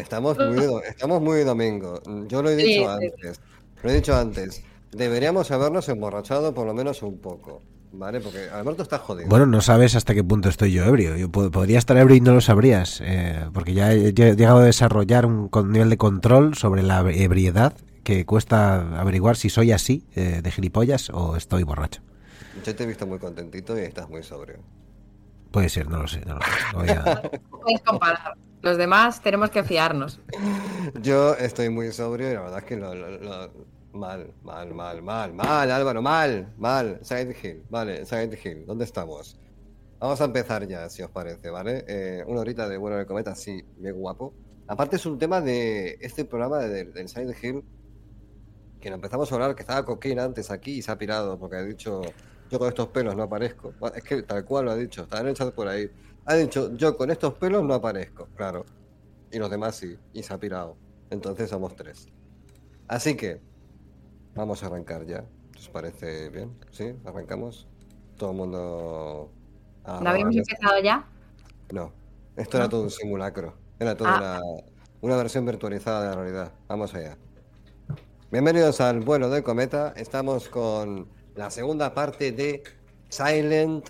Estamos muy, estamos muy domingo. Yo lo he dicho Sí, sí. antes. Lo he dicho antes. Deberíamos habernos emborrachado por lo menos un poco. ¿Vale? Porque Alberto está jodido. Bueno, no sabes hasta qué punto estoy yo ebrio. Yo pod- podría estar ebrio y no lo sabrías, eh, porque ya he, he llegado a desarrollar un con- nivel de control sobre la ebriedad que cuesta averiguar si soy así, eh, de gilipollas, o estoy borracho. Yo te he visto muy contentito y estás muy sobrio. Puede ser, no lo sé. No lo sé. Voy a- Puedes comparar. Los demás tenemos que fiarnos. Yo estoy muy sobrio y la verdad es que lo, lo- lo- mal, mal, mal, mal, mal, Álvaro, mal, mal. Silent Hill, vale, Silent Hill, ¿dónde estamos? Vamos a empezar ya, si os parece, ¿vale? Eh, una horita de vuelo de cometa, sí, bien guapo. Aparte es un tema de este programa de- del Silent Hill que lo empezamos a hablar, que estaba Coquín antes aquí y se ha pirado porque ha dicho, yo con estos pelos no aparezco. Es que tal cual lo ha dicho, está en por ahí. Ha dicho, yo con estos pelos no aparezco, claro. Y los demás sí, y se ha pirado. Entonces somos tres. Así que, vamos a arrancar ya. ¿Os parece bien? ¿Sí? ¿Arrancamos? Todo el mundo... a ¿No habíamos empezado ya? No, esto era todo un simulacro. Era todo Ah. una, una versión virtualizada de la realidad. Vamos allá. Bienvenidos al vuelo del cometa. Estamos con la segunda parte de Silent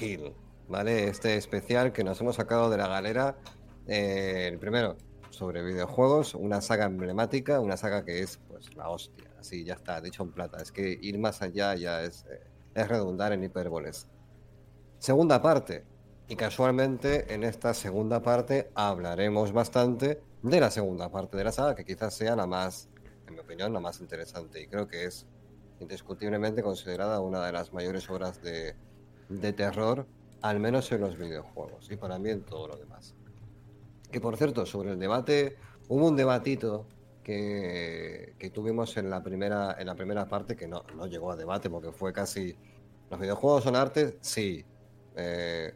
Hill. ¿Vale? Este especial que nos hemos sacado de la galera. eh, el primero, sobre videojuegos, una saga emblemática, una saga que es pues la hostia. Así ya está, dicho en plata. Es que ir más allá ya es, eh, es redundar en hipérboles. Segunda parte. Y casualmente en esta segunda parte hablaremos bastante de la segunda parte de la saga, que quizás sea la más, en mi opinión, la más interesante. Y creo que es indiscutiblemente considerada una de las mayores obras de, de terror, al menos en los videojuegos. Y para mí en todo lo demás. Que por cierto, sobre el debate, hubo un debatito que, que tuvimos en la primera, en la primera parte que no, no llegó a debate porque fue casi. ¿Los videojuegos son arte? Sí. Eh,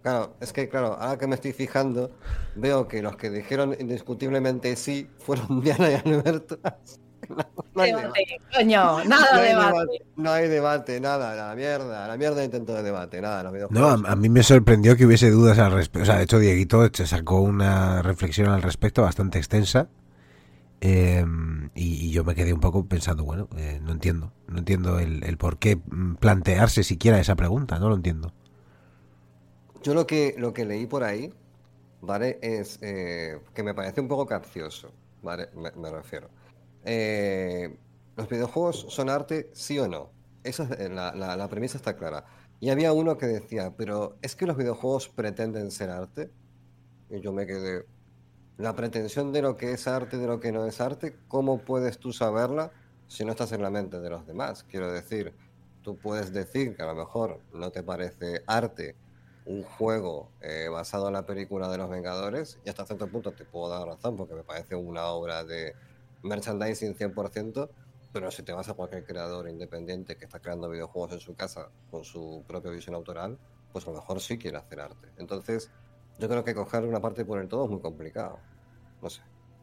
claro, es que claro, ahora que me estoy fijando, veo que los que dijeron indiscutiblemente sí fueron Diana y Alberto. No, no hay debate. Debate, coño, nada No de hay debate. debate, no hay debate, nada, la mierda, la mierda intento de debate, nada, los No, a, a mí me sorprendió que hubiese dudas al respecto. O sea, de hecho, Dieguito se sacó una reflexión al respecto bastante extensa. eh, y, y yo me quedé un poco pensando, bueno, eh, no entiendo. No entiendo el, el por qué mm, plantearse siquiera esa pregunta. No lo entiendo. Yo lo que, lo que leí por ahí, ¿vale? Es eh, que me parece un poco capcioso, ¿vale? Me, me refiero. Eh, ¿Los videojuegos son arte, sí o no? Esa es, eh, la, premisa está clara. Y había uno que decía, pero ¿es que los videojuegos pretenden ser arte? Y yo me quedé, la pretensión de lo que es arte, de lo que no es arte, ¿cómo puedes tú saberla si no estás en la mente de los demás? Quiero decir, tú puedes decir que a lo mejor no te parece arte un juego eh, basado en la película de los Vengadores, y hasta cierto punto te puedo dar razón porque me parece una obra de merchandising 100%, pero si te vas a cualquier creador independiente que está creando videojuegos en su casa con su propia visión autoral, pues a lo mejor sí quiere hacer arte. Entonces, yo creo que coger una parte por el todo es muy complicado. No sé.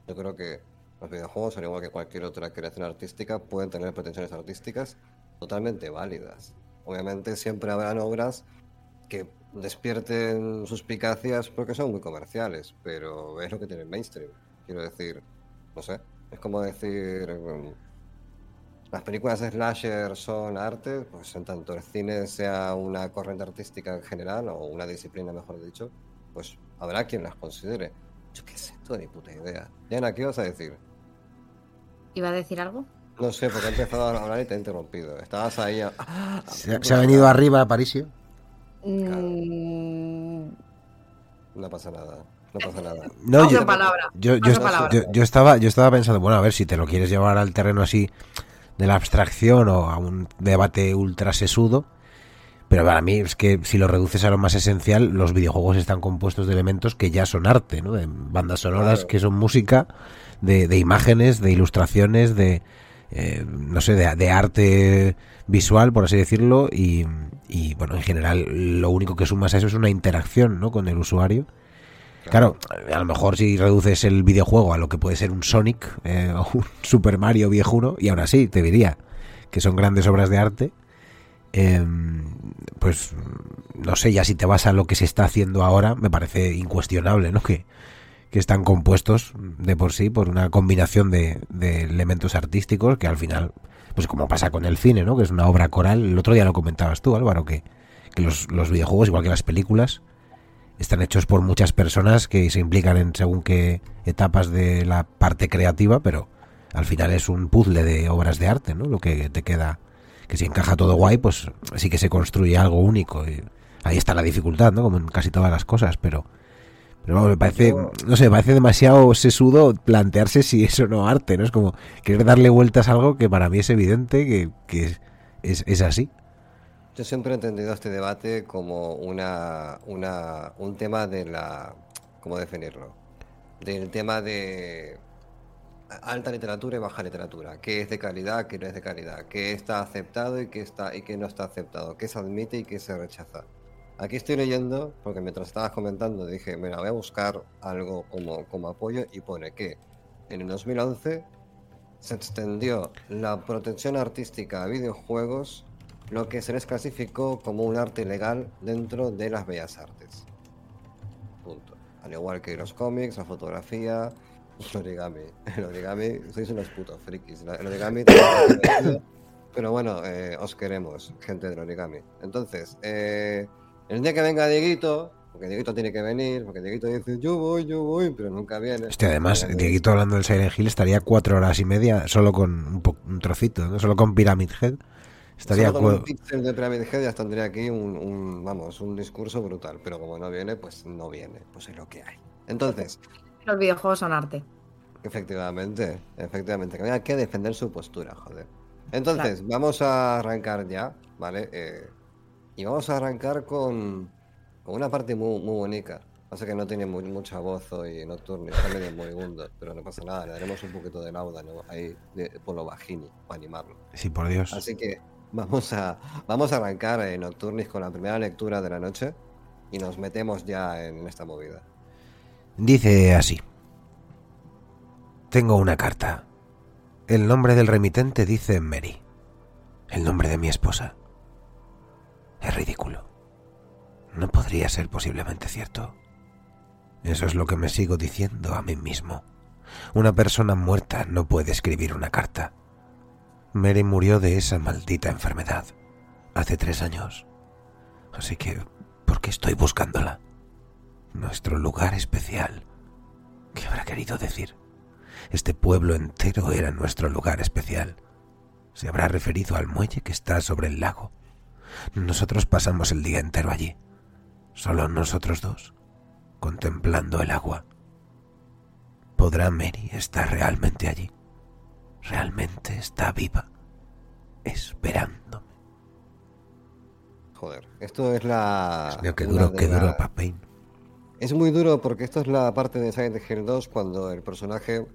Yo creo que los videojuegos, al igual que cualquier otra creación artística, pueden tener pretensiones artísticas totalmente válidas. Obviamente siempre habrán obras que despierten suspicacias porque son muy comerciales, pero es lo que tiene el mainstream. Quiero decir, no sé, es como decir, mm, las películas de slasher son arte, pues en tanto el cine sea una corriente artística en general, o una disciplina, mejor dicho, pues habrá quien las considere. Yo qué sé, esto ni puta idea. Diana, ¿qué vas a decir? ¿Iba a decir algo? No sé, porque he empezado a hablar y te he interrumpido. Estabas ahí. a- Se, se ha venido arriba a Parisio. Mm, No pasa nada. No pasa nada. No, yo, palabra. yo, palabra. yo- yo estaba, yo estaba pensando, bueno, a ver si te lo quieres llevar al terreno así de la abstracción o a un debate ultra sesudo. Pero para mí es que si lo reduces a lo más esencial, los videojuegos están compuestos de elementos que ya son arte, ¿no? De bandas sonoras Claro. que son música, de, de imágenes, de ilustraciones, de, eh, no sé, de, de arte visual, por así decirlo, y, y, bueno, en general lo único que sumas a eso es una interacción, ¿no? Con el usuario. Claro, a lo mejor si reduces el videojuego a lo que puede ser un Sonic eh, o un Super Mario viejuno, y aún así te diría que son grandes obras de arte, eh, pues no sé, ya si te vas a lo que se está haciendo ahora, me parece incuestionable, ¿no? Que, que están compuestos de por sí por una combinación de, de elementos artísticos que al final, pues como pasa con el cine, ¿no? Que es una obra coral. El otro día lo comentabas tú, Álvaro, que, que los, los videojuegos, igual que las películas, están hechos por muchas personas que se implican en según qué etapas de la parte creativa, pero al final es un puzzle de obras de arte, ¿no? Lo que te queda, que si encaja todo guay, pues sí que se construye algo único. Y ahí está la dificultad, ¿no? Como en casi todas las cosas, pero pero vamos, me parece, no sé, me parece demasiado sesudo plantearse si eso no arte, ¿no? Es como querer darle vueltas a algo que para mí es evidente que, que es, es, es así. Yo siempre he entendido este debate como una, una, un tema de la. ¿Cómo definirlo? Del tema de alta literatura y baja literatura. ¿Qué es de calidad, qué no es de calidad? ¿Qué está aceptado y qué, está, y qué no está aceptado? ¿Qué se admite y qué se rechaza? Aquí estoy leyendo, porque mientras estabas comentando dije, mira, voy a buscar algo como, como apoyo y pone que en el 2011 se extendió la protección artística a videojuegos, lo que se les clasificó como un arte legal dentro de las bellas artes. Punto. Al igual que los cómics, la fotografía, el origami. El origami, sois unos putos frikis. El origami pero bueno, eh, os queremos, gente del origami. Entonces, eh, el día que venga Dieguito, porque Dieguito tiene que venir, porque Dieguito dice yo voy, yo voy, pero nunca viene. Este, además, Dieguito hablando del Silent Hill estaría cuatro horas y media solo con un, un trocito, ¿no? Solo con Pyramid Head. Estaría Solo con un pixel de Pyramid Head ya tendría aquí un, un, vamos, un discurso brutal, pero como no viene, pues no viene, pues es lo que hay. Entonces, Los videojuegos son arte. efectivamente, efectivamente, que hay que defender su postura, joder. Entonces, vamos a arrancar ya, ¿vale? Eh, y vamos a arrancar con, con una parte muy, muy bonita. Pasa que no tiene mu- mucha voz hoy nocturno, está medio moribundo, pero no pasa nada, le daremos un poquito de lauda, ¿no? Ahí, de, por lo bajini, para animarlo. Sí, por Dios. Así que vamos a, vamos a arrancar en Nocturnis con la primera lectura de la noche y nos metemos ya en esta movida. Dice así. Tengo una carta. El nombre del remitente dice Mary. El nombre de mi esposa. Es ridículo. No podría ser posiblemente cierto. Eso es lo que me sigo diciendo a mí mismo. Una persona muerta no puede escribir una carta. Mary murió de esa maldita enfermedad hace tres años. Así que, ¿por qué estoy buscándola? Nuestro lugar especial. ¿Qué habrá querido decir? Este pueblo entero era nuestro lugar especial. Se habrá referido al muelle que está sobre el lago. Nosotros pasamos el día entero allí. Solo nosotros dos, contemplando el agua. ¿Podrá Mary estar realmente allí? ¿Realmente está viva? Esperándome. Joder, esto es la. Una duro, duro. Es muy duro porque esto es la parte de Silent Hill 2 cuando el personaje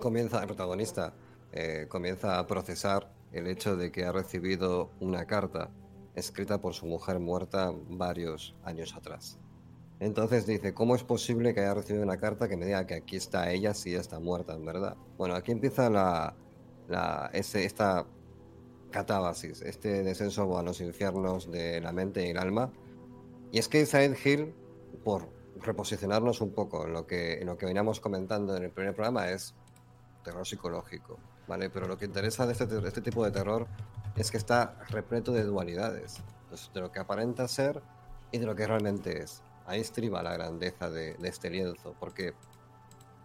comienza, el protagonista, eh, comienza a procesar el hecho de que ha recibido una carta escrita por su mujer muerta varios años atrás. Entonces dice, ¿cómo es posible que haya recibido una carta que me diga que aquí está ella si ella está muerta en verdad? Bueno, aquí empieza la, esta catábasis, este descenso a los infiernos de la mente y el alma. Y es que Silent Hill, por reposicionarnos un poco en lo que, en veníamos comentando en el primer programa, es terror psicológico. ¿vale? Pero lo que interesa de este, este tipo de terror es que está repleto de dualidades, pues, de lo que aparenta ser y de lo que realmente es. Ahí estriba la grandeza de, de este lienzo, porque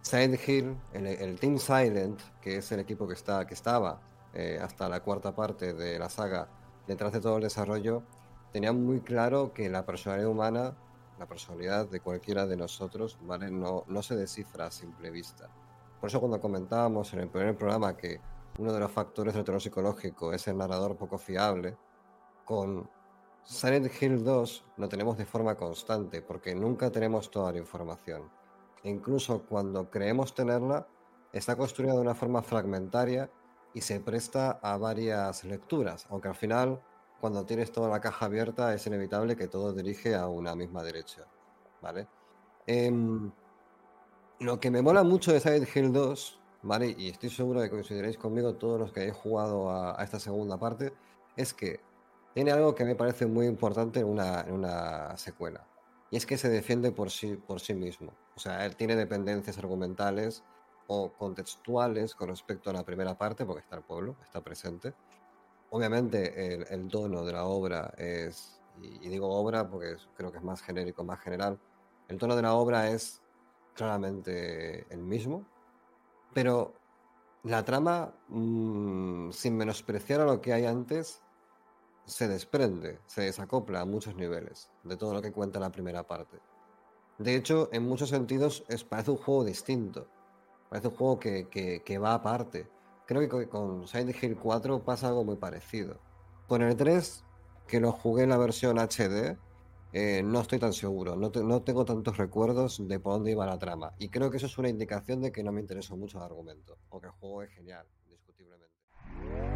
Silent Hill, el, el, Team Silent, que es el equipo que, está, que estaba eh, hasta la cuarta parte de la saga detrás de todo el desarrollo, tenía muy claro que la personalidad humana, la personalidad de cualquiera de nosotros, ¿vale? no, no se descifra a simple vista. Por eso cuando comentábamos en el primer programa que uno de los factores del terror psicológico es el narrador poco fiable, con Silent Hill 2 lo tenemos de forma constante porque nunca tenemos toda la información. Incluso cuando creemos tenerla, está construida de una forma fragmentaria y se presta a varias lecturas, aunque al final, cuando tienes toda la caja abierta, es inevitable que todo dirige a una misma derecha. ¿Vale? Eh, lo que me mola mucho de Silent Hill 2, ¿vale? Y estoy seguro de que coincidiréis conmigo todos los que hayáis jugado a, esta segunda parte, es que tiene algo que me parece muy importante en una, en una secuela. Y es que se defiende por sí, por sí mismo. O sea, él tiene dependencias argumentales o contextuales con respecto a la primera parte, porque está el pueblo, está presente. Obviamente el, tono de la obra es, y, digo obra porque creo que es más genérico, más general, el tono de la obra es claramente el mismo, pero la trama, mmm, sin menospreciar a lo que hay antes, se desprende, se desacopla a muchos niveles de todo lo que cuenta la primera parte. De hecho, en muchos sentidos es, parece un juego distinto, parece un juego que, que, que va aparte. Creo que con Silent Hill 4 pasa algo muy parecido. Con el 3, que lo jugué en la versión HD, eh, no estoy tan seguro, no, no, tengo tantos recuerdos de por dónde iba la trama. Y creo que eso es una indicación de que no me interesó mucho el argumento, porque el juego es genial, indiscutiblemente.